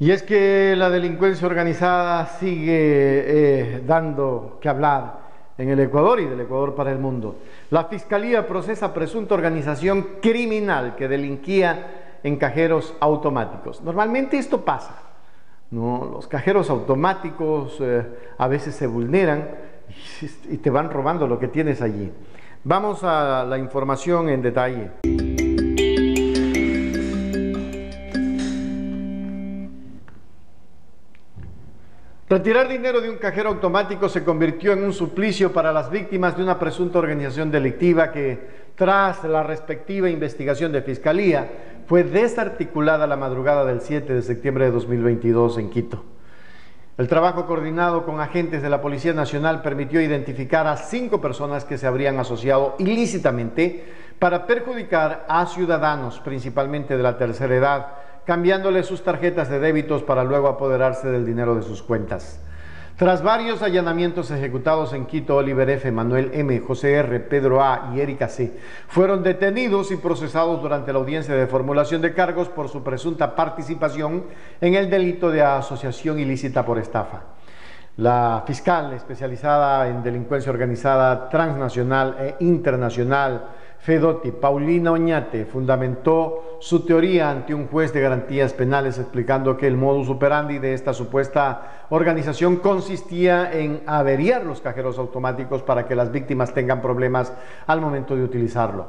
Y es que la delincuencia organizada sigue eh, dando que hablar en el Ecuador y del Ecuador para el mundo. La Fiscalía procesa presunta organización criminal que delinquía en cajeros automáticos. Normalmente esto pasa. Los cajeros automáticos eh, a veces se vulneran y te van robando lo que tienes allí. Vamos a la información en detalle. Retirar dinero de un cajero automático se convirtió en un suplicio para las víctimas de una presunta organización delictiva que, tras la respectiva investigación de fiscalía, fue desarticulada la madrugada del 7 de septiembre de 2022 en Quito. El trabajo coordinado con agentes de la Policía Nacional permitió identificar a cinco personas que se habrían asociado ilícitamente para perjudicar a ciudadanos, principalmente de la tercera edad, cambiándole sus tarjetas de débitos para luego apoderarse del dinero de sus cuentas. Tras varios allanamientos ejecutados en Quito, Oliver F., Manuel M., José R., Pedro A. y Erika C. fueron detenidos y procesados durante la audiencia de formulación de cargos por su presunta participación en el delito de asociación ilícita por estafa. La fiscal especializada en delincuencia organizada transnacional e internacional, Fedotti, Paulina Oñate, fundamentó su teoría ante un juez de garantías penales explicando que el modus operandi de esta supuesta organización consistía en averiar los cajeros automáticos para que las víctimas tengan problemas al momento de utilizarlo.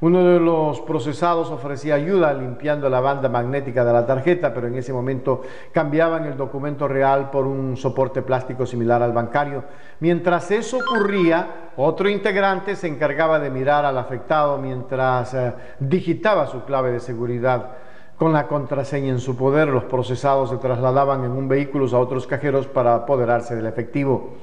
Uno de los procesados ofrecía ayuda limpiando la banda magnética de la tarjeta, pero en ese momento cambiaban el documento real por un soporte plástico similar al bancario. Mientras eso ocurría, otro integrante se encargaba de mirar al afectado mientras eh, digitaba su clave de seguridad. Con la contraseña en su poder, los procesados se trasladaban en un vehículo a otros cajeros para apoderarse del efectivo.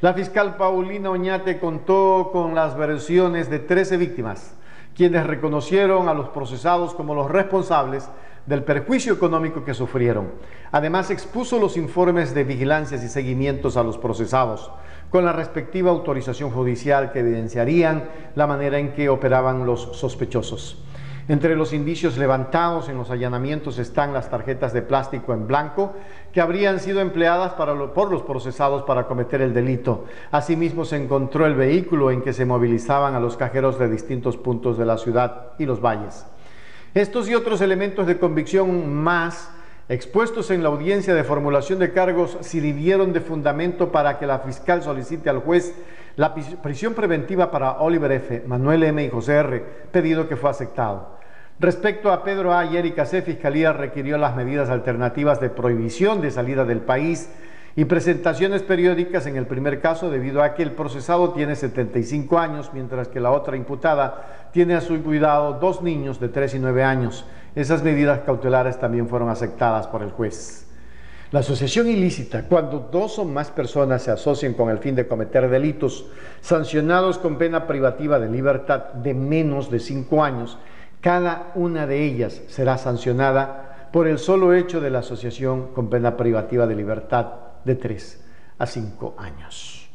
La fiscal Paulina Oñate contó con las versiones de 13 víctimas quienes reconocieron a los procesados como los responsables del perjuicio económico que sufrieron. Además, expuso los informes de vigilancias y seguimientos a los procesados, con la respectiva autorización judicial que evidenciarían la manera en que operaban los sospechosos. Entre los indicios levantados en los allanamientos están las tarjetas de plástico en blanco que habrían sido empleadas por los procesados para cometer el delito. Asimismo, se encontró el vehículo en que se movilizaban a los cajeros de distintos puntos de la ciudad y los valles. Estos y otros elementos de convicción más expuestos en la audiencia de formulación de cargos sirvieron de fundamento para que la fiscal solicite al juez la prisión preventiva para Oliver F., Manuel M. y José R., pedido que fue aceptado. Respecto a Pedro A. y Erika C., Fiscalía requirió las medidas alternativas de prohibición de salida del país y presentaciones periódicas en el primer caso debido a que el procesado tiene 75 años, mientras que la otra imputada tiene a su cuidado dos niños de 3 y 9 años. Esas medidas cautelares también fueron aceptadas por el juez. La asociación ilícita, cuando dos o más personas se asocian con el fin de cometer delitos sancionados con pena privativa de libertad de menos de cinco años, cada una de ellas será sancionada por el solo hecho de la asociación con pena privativa de libertad de 3 a 5 años.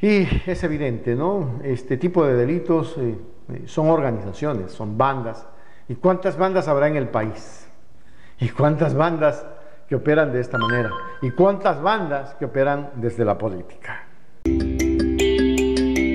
Y es evidente, ¿no? Este tipo de delitos eh, eh, son organizaciones, son bandas. ¿Y cuántas bandas habrá en el país? ¿Y cuántas bandas que operan de esta manera? ¿Y cuántas bandas que operan desde la política?